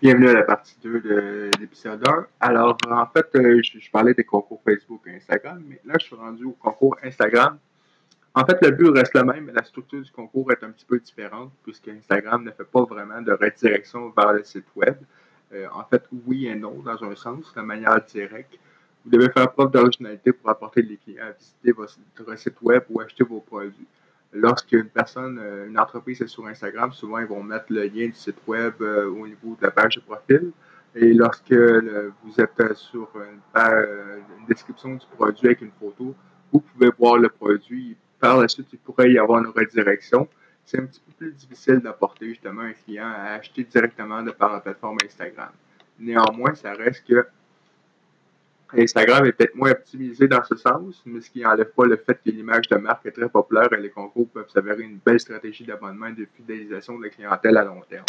Bienvenue à la partie 2 de l'épisode 1. Alors, en fait, euh, je, parlais des concours Facebook et Instagram, mais là, je suis rendu au concours Instagram. En fait, le but reste le même, mais la structure du concours est un petit peu différente, puisque Instagram ne fait pas vraiment de redirection vers le site web. Euh, en fait, oui et non, dans un sens, de manière directe. Vous devez faire preuve d'originalité pour apporter les clients à visiter votre site web ou acheter vos produits lorsqu'une personne, euh, une entreprise est sur Instagram, souvent ils vont mettre le lien du site web euh, au niveau de la page de profil. Et lorsque vous êtes sur une, description du produit avec une photo, vous pouvez voir le produit. Par la suite, il pourrait y avoir une redirection. C'est un petit peu plus difficile d'apporter justement un client à acheter directement de par la plateforme Instagram. Néanmoins, ça reste que Instagram est peut-être moins optimisé dans ce sens, mais ce qui n'enlève pas le fait que l'image de marque est très populaire et les concours peuvent s'avérer une belle stratégie d'abonnement et de fidélisation de la clientèle à long terme.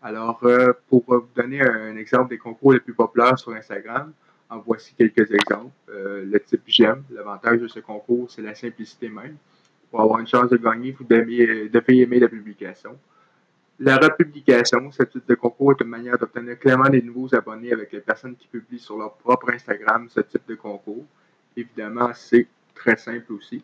Alors, euh, pour vous donner un exemple des concours les plus populaires sur Instagram, en voici quelques exemples. Euh, le type j'aime, l'avantage de ce concours, c'est la simplicité même. Pour avoir une chance de gagner, vous devez aimer la publication. La republication, ce type de concours est une manière d'obtenir clairement des nouveaux abonnés avec les personnes qui publient sur leur propre Instagram ce type de concours. Évidemment, c'est très simple aussi.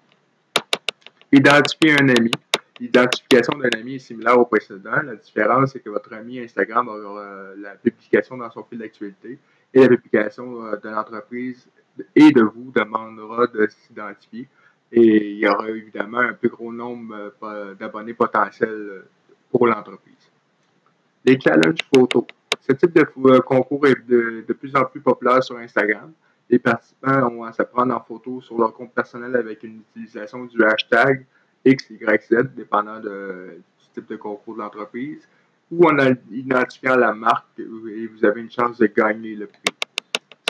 Identifier un ami. L'identification d'un ami est similaire au précédent. La différence, c'est que votre ami Instagram aura euh, la publication dans son fil d'actualité et la publication euh, de l'entreprise et de vous demandera de s'identifier. Et il y aura évidemment un plus gros nombre euh, d'abonnés potentiels pour l'entreprise. Les challenges photos. Ce type de euh, concours est de, plus en plus populaire sur Instagram. Les participants ont à se prendre en photo sur leur compte personnel avec une utilisation du hashtag XYZ, dépendant du type de concours de l'entreprise, ou en identifiant la marque et vous avez une chance de gagner le prix.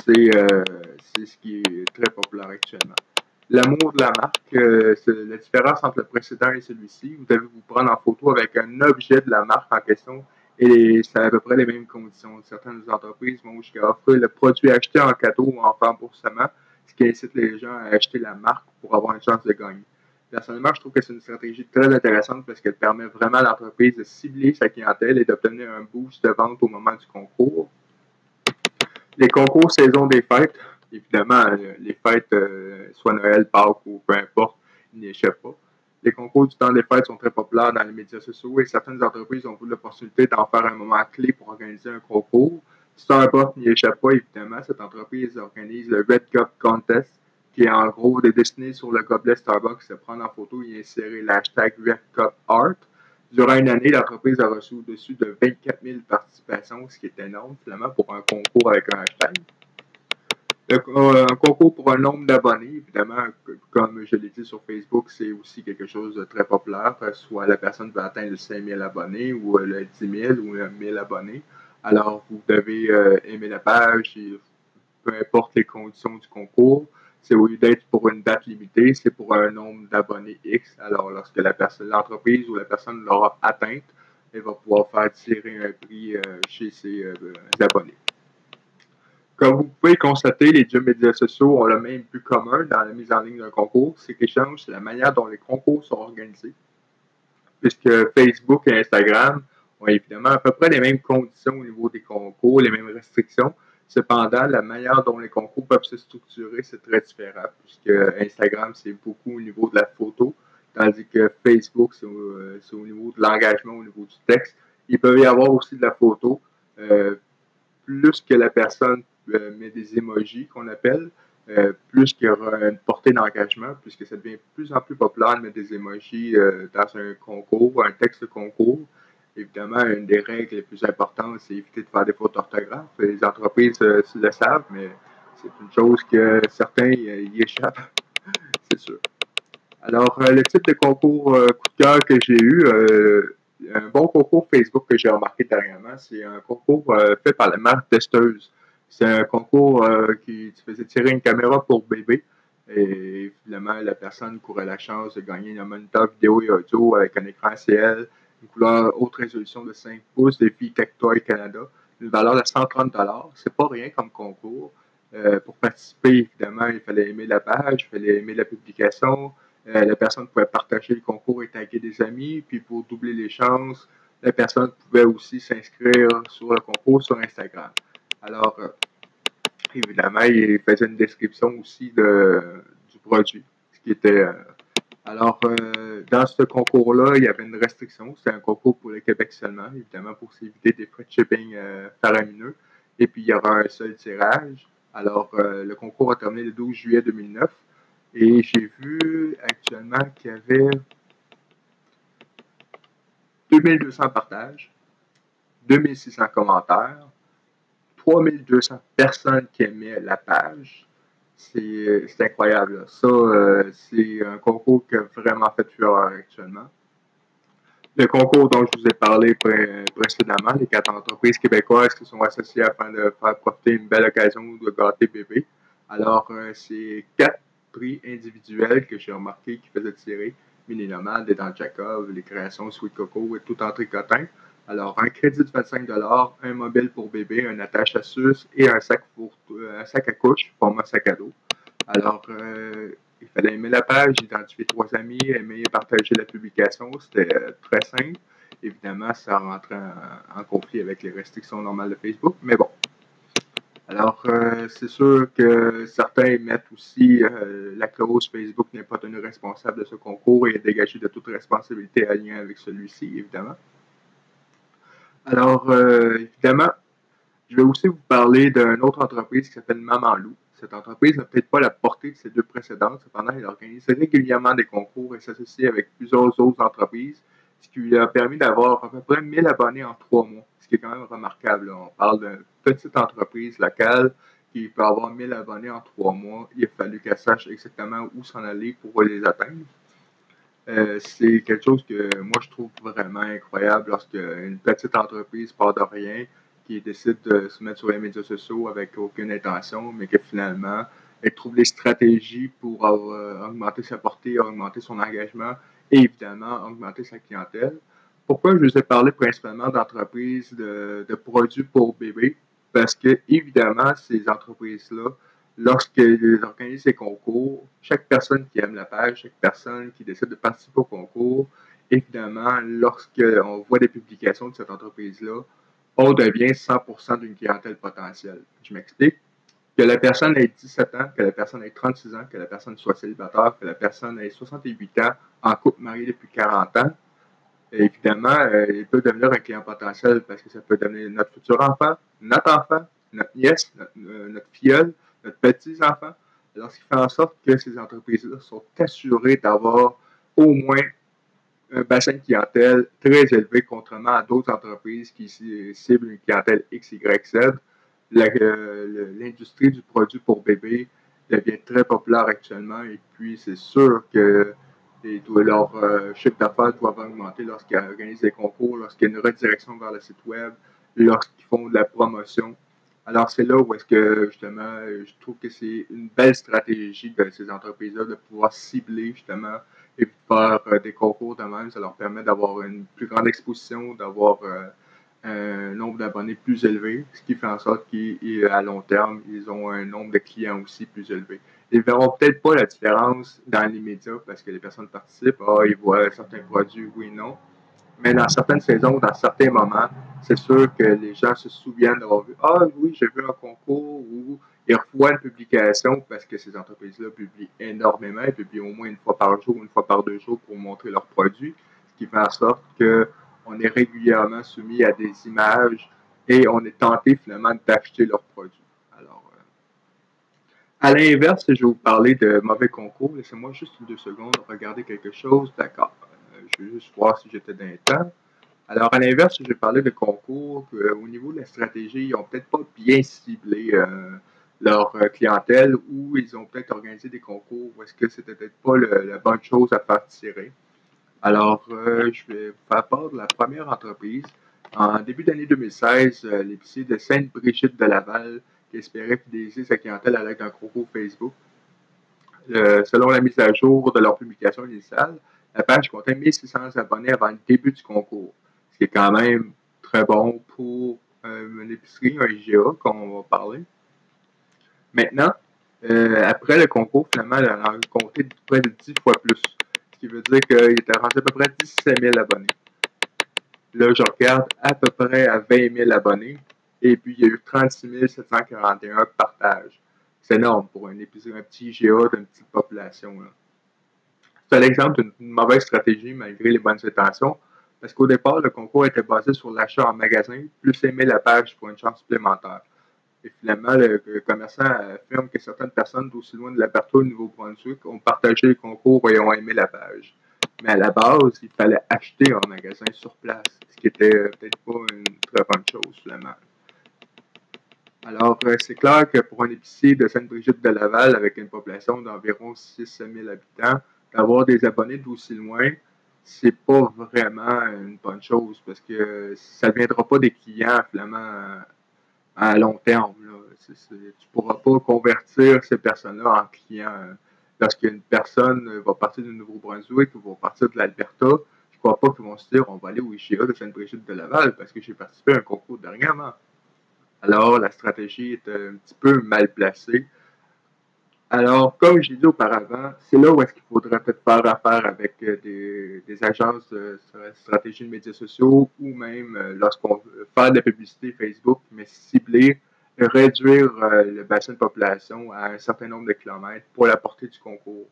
C'est euh, ce qui est très populaire actuellement. L'amour de la marque, euh, la différence entre le précédent et celui-ci. Vous devez vous prendre en photo avec un objet de la marque en question et c'est à peu près les mêmes conditions. Certaines entreprises vont jusqu'à offrir le produit acheté en cadeau ou en remboursement, ce qui incite les gens à acheter la marque pour avoir une chance de gagner. Personnellement, je trouve que c'est une stratégie très intéressante parce qu'elle permet vraiment à l'entreprise de cibler sa clientèle et d'obtenir un boost de vente au moment du concours. Les concours saison des fêtes, évidemment, euh, les fêtes, euh, soit Noël, Pâques ou peu importe, n'y échappent pas. Les concours du temps des fêtes sont très populaires dans les médias sociaux et certaines entreprises ont eu l'opportunité d'en faire un moment clé pour organiser un concours. Starbucks n'y échappe pas, évidemment. Cette entreprise organise le Red Cup Contest, qui est en gros de dessiner sur le gobelet Starbucks, se prendre en photo et insérer l'hashtag Red Cup Art. Durant une année, l'entreprise a reçu au-dessus de 24 000 participations, ce qui est énorme, finalement, pour un concours avec un hashtag. Euh, un concours pour un nombre d'abonnés, évidemment, comme je l'ai dit sur Facebook, c'est aussi quelque chose de très populaire. Soit la personne veut atteindre 5000 abonnés ou euh, le 10 000 ou 1000 abonnés. Alors, vous devez euh, aimer la page, et peu importe les conditions du concours. C'est au lieu d'être pour une date limitée, c'est pour un nombre d'abonnés X. Alors, lorsque la personne, l'entreprise ou la personne l'aura atteinte, elle va pouvoir faire tirer un prix chez ses abonnés. Comme vous pouvez constater, les deux médias sociaux ont le même but commun dans la mise en ligne d'un concours, c'est qu'ils changent la manière dont les concours sont organisés. Puisque Facebook et Instagram ont évidemment à peu près les mêmes conditions au niveau des concours, les mêmes restrictions. Cependant, la manière dont les concours peuvent se structurer, c'est très différent, puisque Instagram, c'est beaucoup au niveau de la photo, tandis que Facebook, c'est au, niveau de l'engagement, au niveau du texte. Il peut y avoir aussi de la photo. Euh, plus que la personne euh, met des emojis qu'on appelle, euh, plus qu'il y aura une portée d'engagement, puisque ça devient de plus en plus populaire de mettre des emojis euh, dans un concours, un texte concours. Évidemment, une des règles les plus importantes, c'est éviter de faire des fautes d'orthographe. Les entreprises le savent, mais c'est une chose que certains y échappent, c'est sûr. Alors, le type de concours coup de cœur que j'ai eu, un bon concours Facebook que j'ai remarqué dernièrement, c'est un concours fait par la marque testeuse. C'est un concours euh, qui faisait tirer une caméra pour bébé. Et finalement, la personne courait la chance de gagner un moniteur vidéo et audio avec un écran CL, une couleur haute résolution de 5 pouces, défi Tectoy Canada, une valeur de 130 C'est pas rien comme concours. Euh, pour participer, évidemment, il fallait aimer la page, il fallait aimer la publication. Euh, la personne pouvait partager le concours et taguer des amis. Puis pour doubler les chances, la personne pouvait aussi s'inscrire sur le concours sur Instagram. Alors, euh, évidemment, il faisait une description aussi de, du produit, ce qui était... Euh, alors, euh, dans ce concours-là, il y avait une restriction. C'est un concours pour le Québec seulement, évidemment, pour s'éviter des frais de shipping faramineux. Et puis, il y aura un seul tirage. Alors, le concours a terminé le 12 juillet 2009. Et j'ai vu actuellement qu'il y avait 2200 partages, 2600 commentaires, 3200 personnes qui aimaient la page. C'est incroyable. Ça, euh, c'est un concours qui a vraiment fait fureur actuellement. Le concours dont je vous ai parlé précédemment, les quatre entreprises québécoises qui sont associées afin de faire profiter une belle occasion de gâter bébé. Alors, euh, c'est quatre prix individuels que j'ai remarqué qui faisaient tirer. Mini Nomade, Dents Jacob, les créations Sweet Coco et tout en tricotin. Alors, un crédit de 25 un mobile pour bébé, un attache à sus et un sac, pour, euh, un sac à couche, format sac à dos. Alors, euh, il fallait aimer la page, identifier trois amis, aimer et partager la publication. C'était euh, très simple. Évidemment, ça rentrait en, conflit avec les restrictions normales de Facebook, mais bon. Alors, c'est sûr que certains mettent aussi la clause Facebook n'est pas tenu responsable de ce concours et est dégagé de toute responsabilité à lien avec celui-ci, évidemment. Alors, euh, évidemment, je vais aussi vous parler d'une autre entreprise qui s'appelle Maman Loup. Cette entreprise n'a peut-être pas la portée de ces deux précédentes, cependant, elle organise régulièrement des concours et s'associe avec plusieurs autres entreprises, ce qui lui a permis d'avoir à peu près 1000 abonnés en trois mois, ce qui est quand même remarquable. On parle d'une petite entreprise locale qui peut avoir 1000 abonnés en trois mois. Il a fallu qu'elle sache exactement où s'en aller pour les atteindre. Euh, c'est quelque chose que moi je trouve vraiment incroyable lorsque une petite entreprise part de rien, qui décide de se mettre sur les médias sociaux avec aucune intention, mais que finalement elle trouve des stratégies pour euh, augmenter sa portée, augmenter son engagement et évidemment augmenter sa clientèle. Pourquoi je vous ai parlé principalement d'entreprises de, de produits pour bébés? Parce que évidemment, ces entreprises-là lorsqu'ils organisent ces concours, chaque personne qui aime la page, chaque personne qui décide de participer au concours, évidemment, lorsqu'on voit des publications de cette entreprise-là, on devient 100% d'une clientèle potentielle. Je m'explique. Que la personne ait 17 ans, que la personne ait 36 ans, que la personne soit célibataire, que la personne ait 68 ans, en couple marié depuis 40 ans, évidemment, euh, il peut devenir un client potentiel parce que ça peut devenir notre futur enfant, notre enfant, notre nièce, notre, euh, notre filleule, notre petits-enfants, alors ce qui fait en sorte que ces entreprises-là sont assurées d'avoir au moins un bassin de clientèle très élevé, contrairement à d'autres entreprises qui ciblent une clientèle X, Y, Z. Euh, l'industrie du produit pour bébé devient très populaire actuellement et puis c'est sûr que leur euh, chiffre d'affaires doivent augmenter lorsqu'ils organisent des concours, lorsqu'il y a une redirection vers le site web, lorsqu'ils font de la promotion. Alors, c'est là où est-ce que, justement, je trouve que c'est une belle stratégie de ces entreprises-là de pouvoir cibler, justement, et faire euh, des concours de même. Ça leur permet d'avoir une plus grande exposition, d'avoir euh, un nombre d'abonnés plus élevé, ce qui fait en sorte qu'à long terme, ils ont un nombre de clients aussi plus élevé. Ils ne verront peut-être pas la différence dans les médias parce que les personnes participent, ah, ils voient certains produits, oui, non. Mais dans certaines saisons, dans certains moments, c'est sûr que les gens se souviennent d'avoir vu Ah oui, j'ai vu un concours ou ils revoient une publication parce que ces entreprises-là publient énormément. Ils publient au moins une fois par jour, une fois par deux jours pour montrer leurs produits, ce qui fait en sorte qu'on est régulièrement soumis à des images et on est tenté finalement d'acheter leurs produits. Alors, euh, à l'inverse, je vais vous parler de mauvais concours. Laissez-moi juste deux secondes regarder quelque chose. D'accord. Euh, vais juste voir si j'étais dans le temps. Alors, à l'inverse, je parler de concours euh, au niveau de la stratégie, ils n'ont peut-être pas bien ciblé euh, leur euh, clientèle ou ils ont peut-être organisé des concours où est-ce que c'était peut-être pas la bonne chose à faire tirer. Alors, je vais vous faire part de la première entreprise. En début d'année 2016, l'épicier de Sainte-Brigitte de Laval qui espérait fidéliser sa clientèle avec un concours Facebook. selon la mise à jour de leur publication initiale, la page comptait 1600 abonnés avant le début du concours ce qui est quand même très bon pour euh, une épicerie, un IGA, comme on va parler. Maintenant, euh, après le concours, finalement, elle a compté près de 10 fois plus. Ce qui veut dire qu'il était rendu à peu près 17 000 abonnés. Là, je regarde à peu près à 20 000 abonnés. Et puis, il y a eu 36 741 partages. C'est énorme pour un, épisode, un petit GA d'une petite population. C'est l'exemple d'une mauvaise stratégie malgré les bonnes intentions. Parce qu'au départ, le concours était basé sur l'achat en magasin, plus aimer la page pour une chance supplémentaire. Et finalement, le, commerçant affirme que certaines personnes d'aussi loin de l'aperture au Nouveau-Brunswick ont partagé le concours et ont aimé la page. Mais à la base, il fallait acheter en magasin sur place, ce qui était peut-être pas une très bonne chose, finalement. Alors, euh, c'est clair que pour un épicier de Sainte-Brigitte de Laval, avec une population d'environ 6 000 habitants, d'avoir des abonnés d'aussi loin, c'est pas vraiment une bonne chose parce que ça ne viendra pas des clients, finalement, à long terme. Tu ne pourras pas convertir ces personnes-là en clients. Parce qu'une personne va partir du Nouveau-Brunswick ou va partir de l'Alberta, je ne crois pas qu'ils vont se dire on va aller au IGA de Sainte-Brigitte de Laval parce que j'ai participé à un concours dernièrement. Alors, la stratégie est un petit peu mal placée. Alors, comme j'ai dit auparavant, c'est là où est-ce qu'il faudrait peut-être faire affaire avec euh, des, agences de stratégie de médias sociaux ou même euh, lorsqu'on veut faire de la publicité Facebook, mais cibler, réduire euh, le bassin de population à un certain nombre de kilomètres pour la portée du concours.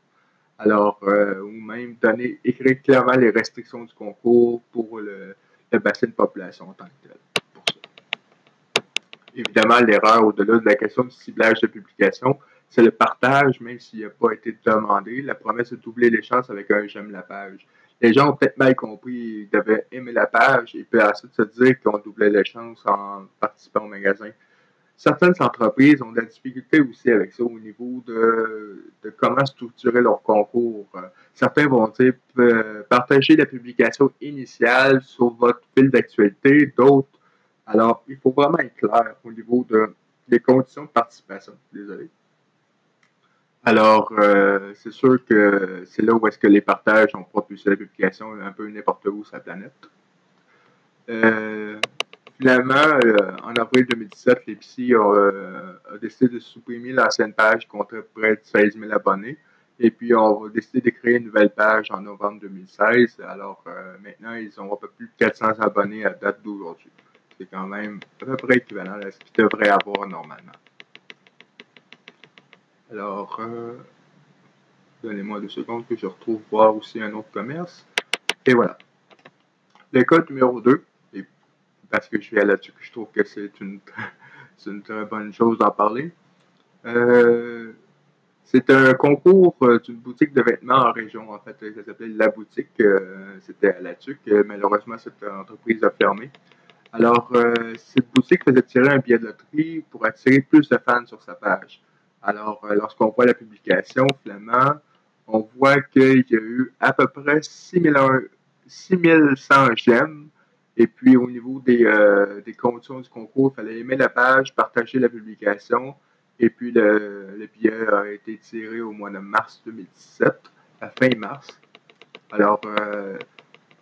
Alors, ou même donner, écrire clairement les restrictions du concours pour le, le bassin de population en tant que tel évidemment, l'erreur au-delà de la question du ciblage de publication, c'est le partage, même s'il n'a pas été demandé. La promesse de doubler les chances avec un j'aime la page. Les gens ont peut-être mal compris, ils devaient aimer la page et puis ensuite se dire qu'on doublait les chances en participant au magasin. Certaines entreprises ont de la difficulté aussi avec ça au niveau de, de comment structurer leur concours. Certains vont dire euh, partager la publication initiale sur votre fil d'actualité, d'autres alors, il faut vraiment être clair au niveau de, des conditions de participation. Désolé. Alors, euh, c'est sûr que c'est là où est-ce que les partages ont propulsé la publication un peu n'importe où sur la planète. Euh, finalement, euh, en avril 2017, l'EPSI a, décidé de supprimer l'ancienne page qui comptait près de 16 000 abonnés. Et puis, on a décidé de créer une nouvelle page en novembre 2016. Alors, maintenant, ils ont un peu plus de 400 abonnés à date d'aujourd'hui c'est quand même à peu près équivalent à ce qu'il devrait avoir normalement. Alors, euh, donnez-moi deux secondes que je retrouve voir aussi un autre commerce. Et voilà. Le code numéro 2, parce que je suis là-dessus je trouve que c'est une, une, très bonne chose d'en parler. Euh, c'est un concours euh, d'une boutique de vêtements en région. En fait, ça s'appelait La Boutique. C'était à La Tuque. Malheureusement, cette entreprise a fermé. Alors, cette boutique faisait tirer un billet de loterie pour attirer plus de fans sur sa page. Alors, euh, lorsqu'on voit la publication, finalement, on voit qu'il y a eu à peu près 6100 j'aime. Et puis, au niveau des, euh, des conditions du concours, il fallait aimer la page, partager la publication. Et puis, le, le billet a été tiré au mois de mars 2017, à fin mars. Alors,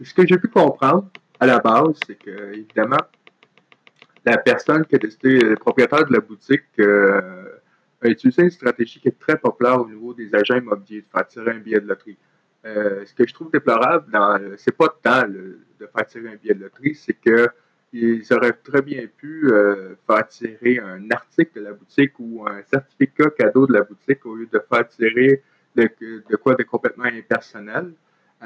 ce que j'ai pu comprendre, à la base, c'est que, évidemment, la personne qui a décidé, le propriétaire de la boutique, euh, a utilisé une stratégie qui est très populaire au niveau des agents immobiliers, de faire tirer un billet de loterie. Euh, ce que je trouve déplorable, c'est pas tant de faire tirer un billet de loterie, c'est qu'ils auraient très bien pu euh, faire tirer un article de la boutique ou un certificat cadeau de la boutique au lieu de faire tirer de quoi de complètement impersonnel.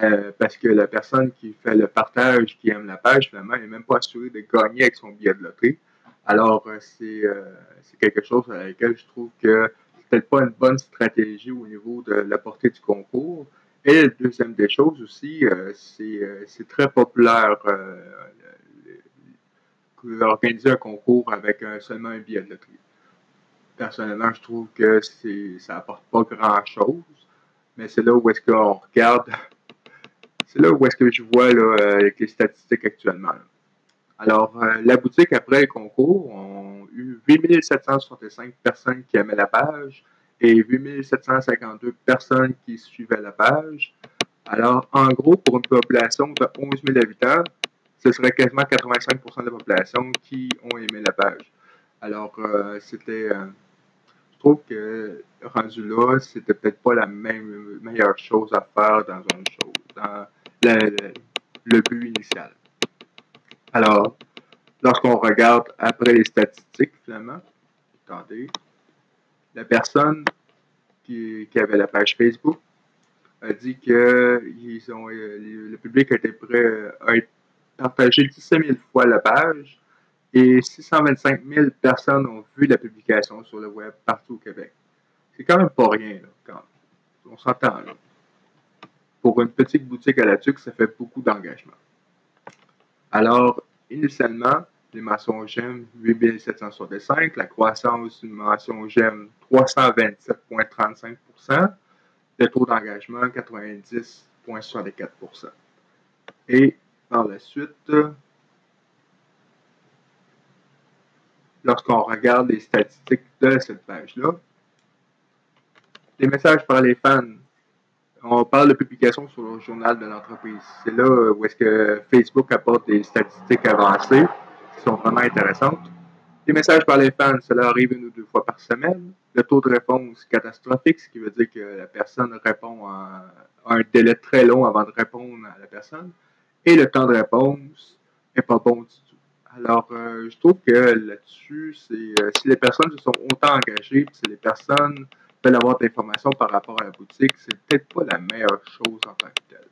Euh, parce que la personne qui fait le partage, qui aime la page, finalement, n'est même pas assurée de gagner avec son billet de loterie. Alors, euh, euh, c'est quelque chose à laquelle je trouve que c'est peut-être pas une bonne stratégie au niveau de la portée du concours. Et la deuxième des choses aussi, c'est très populaire d'organiser un concours avec seulement un billet de loterie. Personnellement, je trouve que ça apporte pas grand-chose, mais c'est là où est-ce qu'on regarde c'est là où est-ce que je vois là, euh, avec les statistiques actuellement. Alors, euh, la boutique, après le concours, ont eu 8765 personnes qui aimaient la page et 8752 personnes qui suivaient la page. Alors, en gros, pour une population de 11 000 habitants, ce serait quasiment 85% de la population qui ont aimé la page. Alors, euh, c'était. je trouve que rendu là, c'était peut-être pas la même meilleure chose à faire dans une chose. Dans, le, but initial. Alors, lorsqu'on regarde après les statistiques, finalement, attendez, la personne qui, avait la page Facebook a dit que ils ont, euh, le public été prêt à partager 17 000 fois la page et 625 000 personnes ont vu la publication sur le web partout au Québec. C'est quand même pas rien, là, quand on s'entend. Pour une petite boutique à la tuque, ça fait beaucoup d'engagement. Alors, initialement, les mentions GEM 8765, la croissance d'une mention GEM 327,35% le taux d'engagement 90,64% Et par la suite, lorsqu'on regarde les statistiques de cette page-là, les messages par les fans, on parle de publication sur le journal de l'entreprise. C'est là où est-ce que Facebook apporte des statistiques avancées qui sont vraiment intéressantes. Les messages par les fans, cela arrive une ou deux fois par semaine. Le taux de réponse catastrophique, ce qui veut dire que la personne répond à un délai très long avant de répondre à la personne. Et le temps de réponse n'est pas bon du tout. Alors, euh, je trouve que là-dessus, c'est euh, si les personnes se sont autant engagées, si les personnes veulent avoir d'informations par rapport à la boutique, c'est peut-être pas la meilleure chose en tant que telle.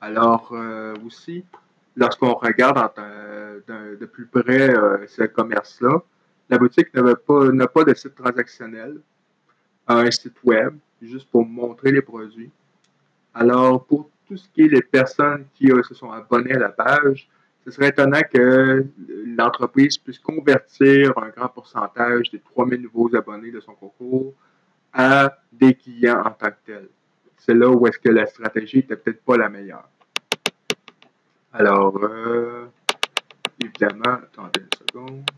Alors, euh, aussi, lorsqu'on regarde de, plus près ce commerce-là, la boutique n'a pas, pas de site transactionnel, un site web, juste pour montrer les produits. Alors, pour tout ce qui est les personnes qui se sont abonnées à la page, ce serait étonnant que l'entreprise puisse convertir un grand pourcentage des 3000 nouveaux abonnés de son concours à des clients en tant que tels. C'est là où est-ce que la stratégie n'était peut-être pas la meilleure. Alors, euh, évidemment, attendez une seconde.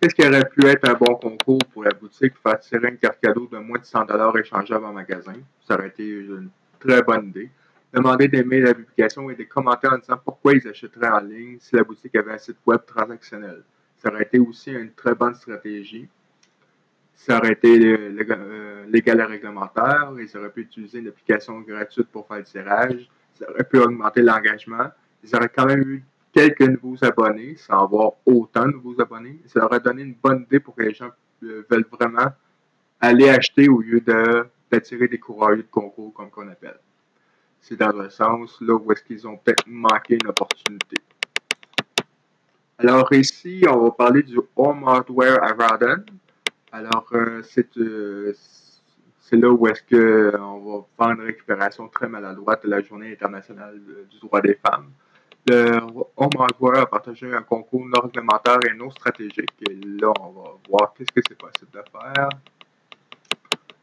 Qu'est-ce qui aurait pu être un bon concours pour la boutique faire tirer une carte cadeau de moins de 100 échangeable en magasin? Ça aurait été une très bonne idée demander d'aimer la publication et des commentaires en disant pourquoi ils achèteraient en ligne si la boutique avait un site web transactionnel. Ça aurait été aussi une très bonne stratégie. Ça aurait été euh, légal et réglementaire. Ils auraient pu utiliser une application gratuite pour faire le tirage. Ça aurait pu augmenter l'engagement. Ils auraient quand même eu quelques nouveaux abonnés sans avoir autant de nouveaux abonnés. Ça aurait donné une bonne idée pour que les gens euh, veulent vraiment aller acheter au lieu d'attirer des coureurs de concours, comme qu'on appelle c'est dans un sens là où est-ce qu'ils ont peut-être manqué une opportunité. Alors ici, on va parler du Home Hardware à Radon. Alors, euh, euh, c'est là où est-ce qu'on va faire une récupération très maladroite de la Journée internationale du droit des femmes. Le Home Hardware a partagé un concours non réglementaire et non stratégique. Et là, on va voir qu'est-ce que c'est possible de faire.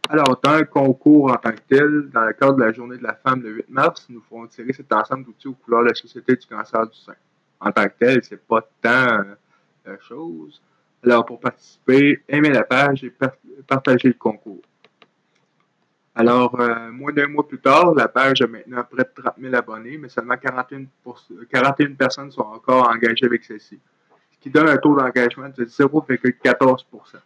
Alors, dans un concours en tant que tel, dans le cadre de la Journée de la femme le 8 mars, nous ferons tirer cet ensemble d'outils aux couleurs de la Société du cancer du sein. En tant que tel, c'est pas tant euh, la chose. Alors, pour participer, aimez la page et partagez le concours. Alors, euh, moins d'un mois plus tard, la page a maintenant près de 30 000 abonnés, mais seulement 41, 41 personnes sont encore engagées avec celle-ci, ce qui donne un taux d'engagement de 0,14%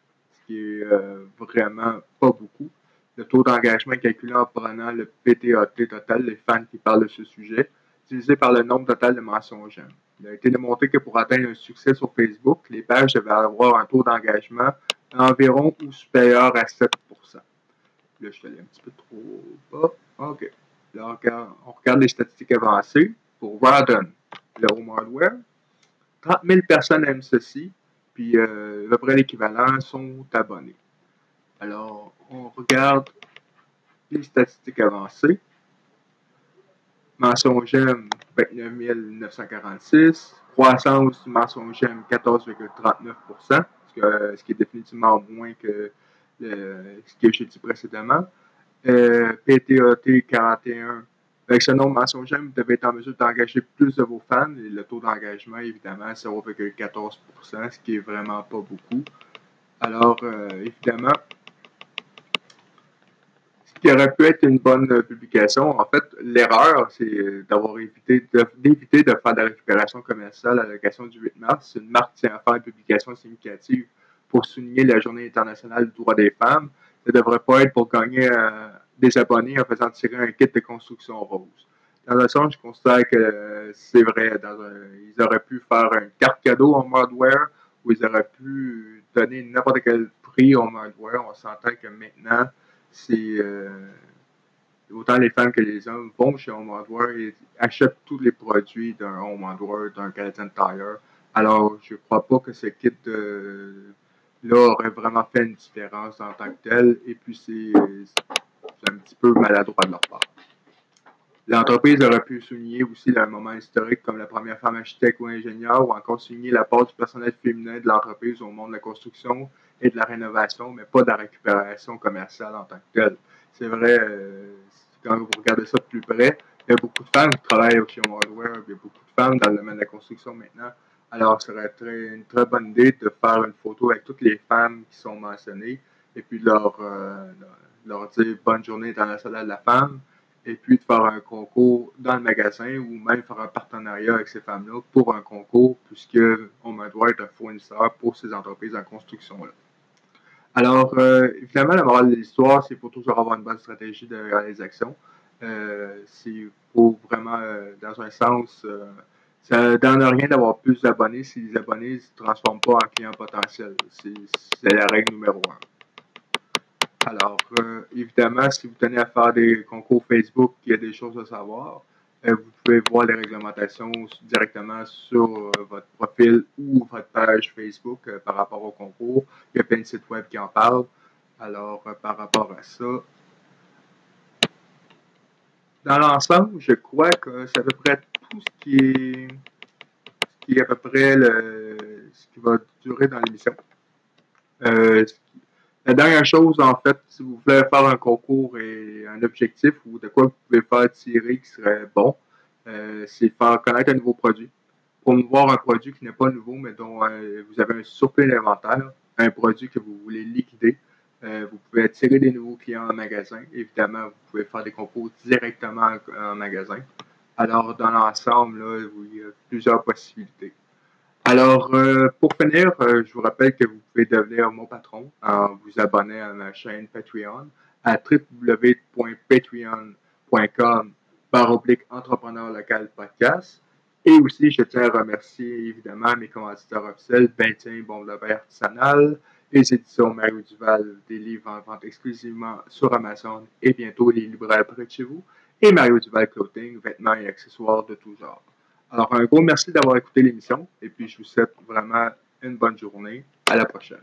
ce qui est euh, vraiment pas beaucoup. Le taux d'engagement calculé en prenant le PTAT total, les fans qui parlent de ce sujet, divisé par le nombre total de mentions j'aime. Il a été démontré que pour atteindre un succès sur Facebook, les pages devaient avoir un taux d'engagement environ ou supérieur à 7% Là, je suis allé un petit peu trop bas. OK. Là, on regarde, les statistiques avancées. Pour Radon, le home hardware, 30 000 personnes aiment ceci, puis euh, à peu près l'équivalent sont abonnés. Alors, on regarde les statistiques avancées. Mention j'aime 29 946. Croissance du mention j'aime 14,39% ce, qui est définitivement moins que ce que j'ai dit précédemment. Euh, PTAT 41 avec ce nombre j'aime, vous devez être en mesure d'engager plus de vos fans. Le taux d'engagement, évidemment, 0,14% ce qui est vraiment pas beaucoup. Alors, euh, évidemment, ce qui aurait pu être une bonne publication, en fait, l'erreur, c'est d'avoir évité d'éviter de, faire de la récupération commerciale à l'occasion du 8 mars. Une marque tient à faire une publication significative pour souligner la Journée internationale du droit des femmes. Ça ne devrait pas être pour gagner euh, des abonnés en faisant tirer un kit de construction rose. Dans le sens, je considère que c'est vrai. ils auraient pu faire une carte cadeau en hardware ou ils auraient pu donner n'importe quel prix au hardware. On s'entend que maintenant, c'est euh, autant les femmes que les hommes vont chez Home Hardware et achètent tous les produits d'un Home Hardware, d'un Canadian Tire. Alors, je ne crois pas que ce kit-là aurait vraiment fait une différence en tant que tel. Et puis, c'est un petit peu maladroit de leur part. L'entreprise aurait pu souligner aussi un moment historique comme la première femme architecte ou ingénieur, ou encore souligner la part du personnel féminin de l'entreprise au monde de la construction et de la rénovation, mais pas de la récupération commerciale en tant que telle. C'est vrai, euh, quand vous regardez ça de plus près, il y a beaucoup de femmes qui travaillent chez Hardware, il y a beaucoup de femmes dans le domaine de la construction maintenant. Alors, ce serait une très bonne idée de faire une photo avec toutes les femmes qui sont mentionnées et puis leur, euh, leur dire bonne journée internationale de la femme et puis de faire un concours dans le magasin ou même faire un partenariat avec ces femmes-là pour un concours, puisque on doit être un fournisseur pour ces entreprises en construction-là. Alors, euh, évidemment, la morale de l'histoire, c'est pour toujours avoir une bonne stratégie de réalisation. Euh, c'est pour vraiment, euh, dans un sens, euh, ça ne donne rien d'avoir plus d'abonnés si les abonnés ne se transforment pas en clients potentiels. C'est la règle numéro un. Alors, euh, évidemment, si vous tenez à faire des concours Facebook, il y a des choses à savoir. Euh, vous pouvez voir les réglementations directement sur euh, votre profil ou votre page Facebook par rapport au concours. Il y a plein de sites web qui en parlent. Alors, par rapport à ça, dans l'ensemble, je crois que c'est à peu près tout ce qui est, ce qui est à peu près le, ce qui va durer dans l'émission. Euh, la dernière chose, en fait, si vous voulez faire un concours et un objectif ou de quoi vous pouvez faire tirer qui serait bon, euh, c'est faire connaître un nouveau produit. Promouvoir un produit qui n'est pas nouveau, mais dont euh, vous avez un surplus d'inventaire, un produit que vous voulez liquider. Euh, vous pouvez attirer des nouveaux clients en magasin. Évidemment, vous pouvez faire des concours directement en, magasin. Alors, dans l'ensemble, il y a plusieurs possibilités. Alors, euh, pour finir, euh, je vous rappelle que vous pouvez devenir mon patron en vous abonnant à ma chaîne Patreon à www.patreon.com par oblique entrepreneur local podcast. Et aussi, je tiens à remercier évidemment mes commanditaires officiels, Bentien Bon Artisanal, les éditions Mario Duval, des livres en vente exclusivement sur Amazon et bientôt les libraires près de chez vous, et Mario Duval Clothing, vêtements et accessoires de tout genre. Alors, un gros merci d'avoir écouté l'émission et puis je vous souhaite vraiment une bonne journée. À la prochaine.